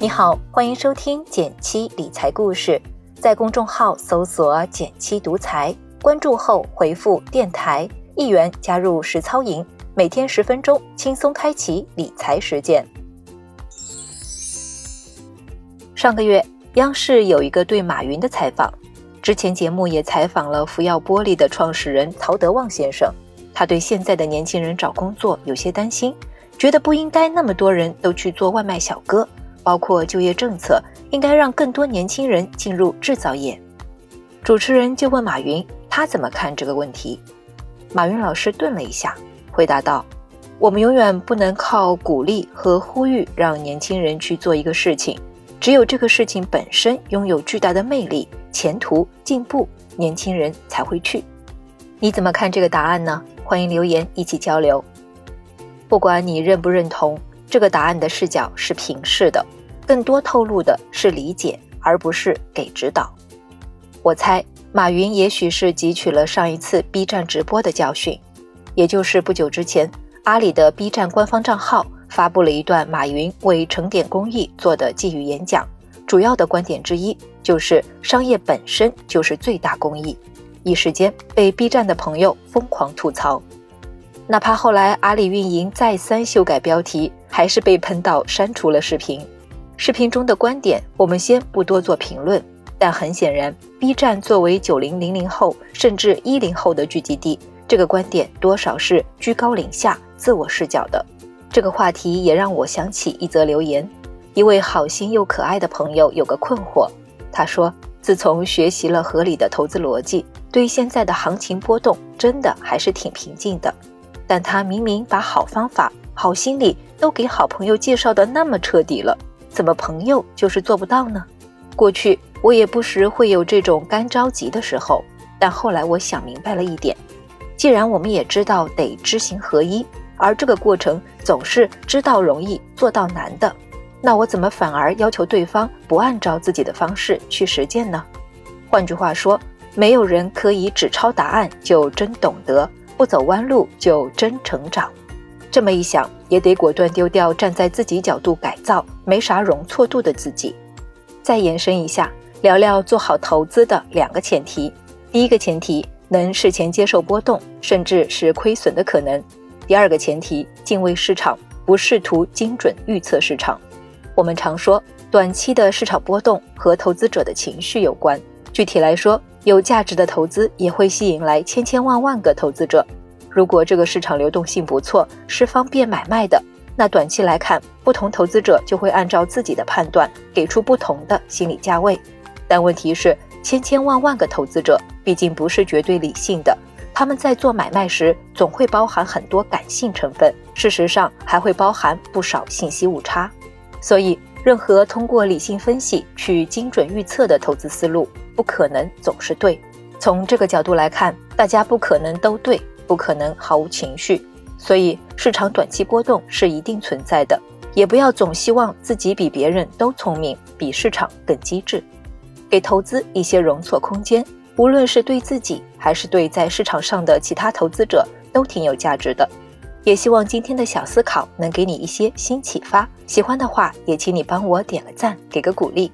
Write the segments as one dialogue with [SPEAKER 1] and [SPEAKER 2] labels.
[SPEAKER 1] 你好，欢迎收听减七理财故事，在公众号搜索“减七独裁，关注后回复“电台”一元加入实操营，每天十分钟，轻松开启理财实践。上个月，央视有一个对马云的采访，之前节目也采访了福耀玻璃的创始人曹德旺先生，他对现在的年轻人找工作有些担心，觉得不应该那么多人都去做外卖小哥。包括就业政策，应该让更多年轻人进入制造业。主持人就问马云，他怎么看这个问题？马云老师顿了一下，回答道：“我们永远不能靠鼓励和呼吁让年轻人去做一个事情，只有这个事情本身拥有巨大的魅力、前途、进步，年轻人才会去。”你怎么看这个答案呢？欢迎留言一起交流。不管你认不认同。这个答案的视角是平视的，更多透露的是理解，而不是给指导。我猜马云也许是汲取了上一次 B 站直播的教训，也就是不久之前，阿里的 B 站官方账号发布了一段马云为成点公益做的寄语演讲，主要的观点之一就是商业本身就是最大公益，一时间被 B 站的朋友疯狂吐槽。哪怕后来阿里运营再三修改标题，还是被喷到删除了视频。视频中的观点，我们先不多做评论。但很显然，B 站作为九零零零后甚至一零后的聚集地，这个观点多少是居高临下、自我视角的。这个话题也让我想起一则留言：一位好心又可爱的朋友有个困惑，他说，自从学习了合理的投资逻辑，对现在的行情波动真的还是挺平静的。但他明明把好方法、好心理都给好朋友介绍的那么彻底了，怎么朋友就是做不到呢？过去我也不时会有这种干着急的时候，但后来我想明白了一点：既然我们也知道得知行合一，而这个过程总是知道容易做到难的，那我怎么反而要求对方不按照自己的方式去实践呢？换句话说，没有人可以只抄答案就真懂得。不走弯路就真成长，这么一想，也得果断丢掉站在自己角度改造、没啥容错度的自己。再延伸一下，聊聊做好投资的两个前提：第一个前提，能事前接受波动，甚至是亏损的可能；第二个前提，敬畏市场，不试图精准预测市场。我们常说，短期的市场波动和投资者的情绪有关。具体来说，有价值的投资也会吸引来千千万万个投资者。如果这个市场流动性不错，是方便买卖的，那短期来看，不同投资者就会按照自己的判断给出不同的心理价位。但问题是，千千万万个投资者毕竟不是绝对理性的，他们在做买卖时总会包含很多感性成分，事实上还会包含不少信息误差。所以，任何通过理性分析去精准预测的投资思路。不可能总是对，从这个角度来看，大家不可能都对，不可能毫无情绪，所以市场短期波动是一定存在的。也不要总希望自己比别人都聪明，比市场更机智，给投资一些容错空间，无论是对自己还是对在市场上的其他投资者，都挺有价值的。也希望今天的小思考能给你一些新启发。喜欢的话，也请你帮我点个赞，给个鼓励。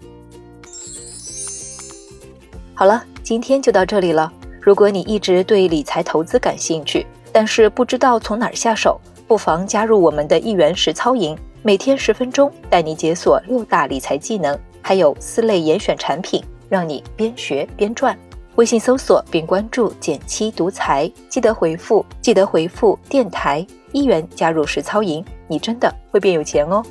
[SPEAKER 1] 好了，今天就到这里了。如果你一直对理财投资感兴趣，但是不知道从哪儿下手，不妨加入我们的一元实操营，每天十分钟，带你解锁六大理财技能，还有四类严选产品，让你边学边赚。微信搜索并关注“减七独裁，记得回复记得回复电台一元加入实操营，你真的会变有钱哦。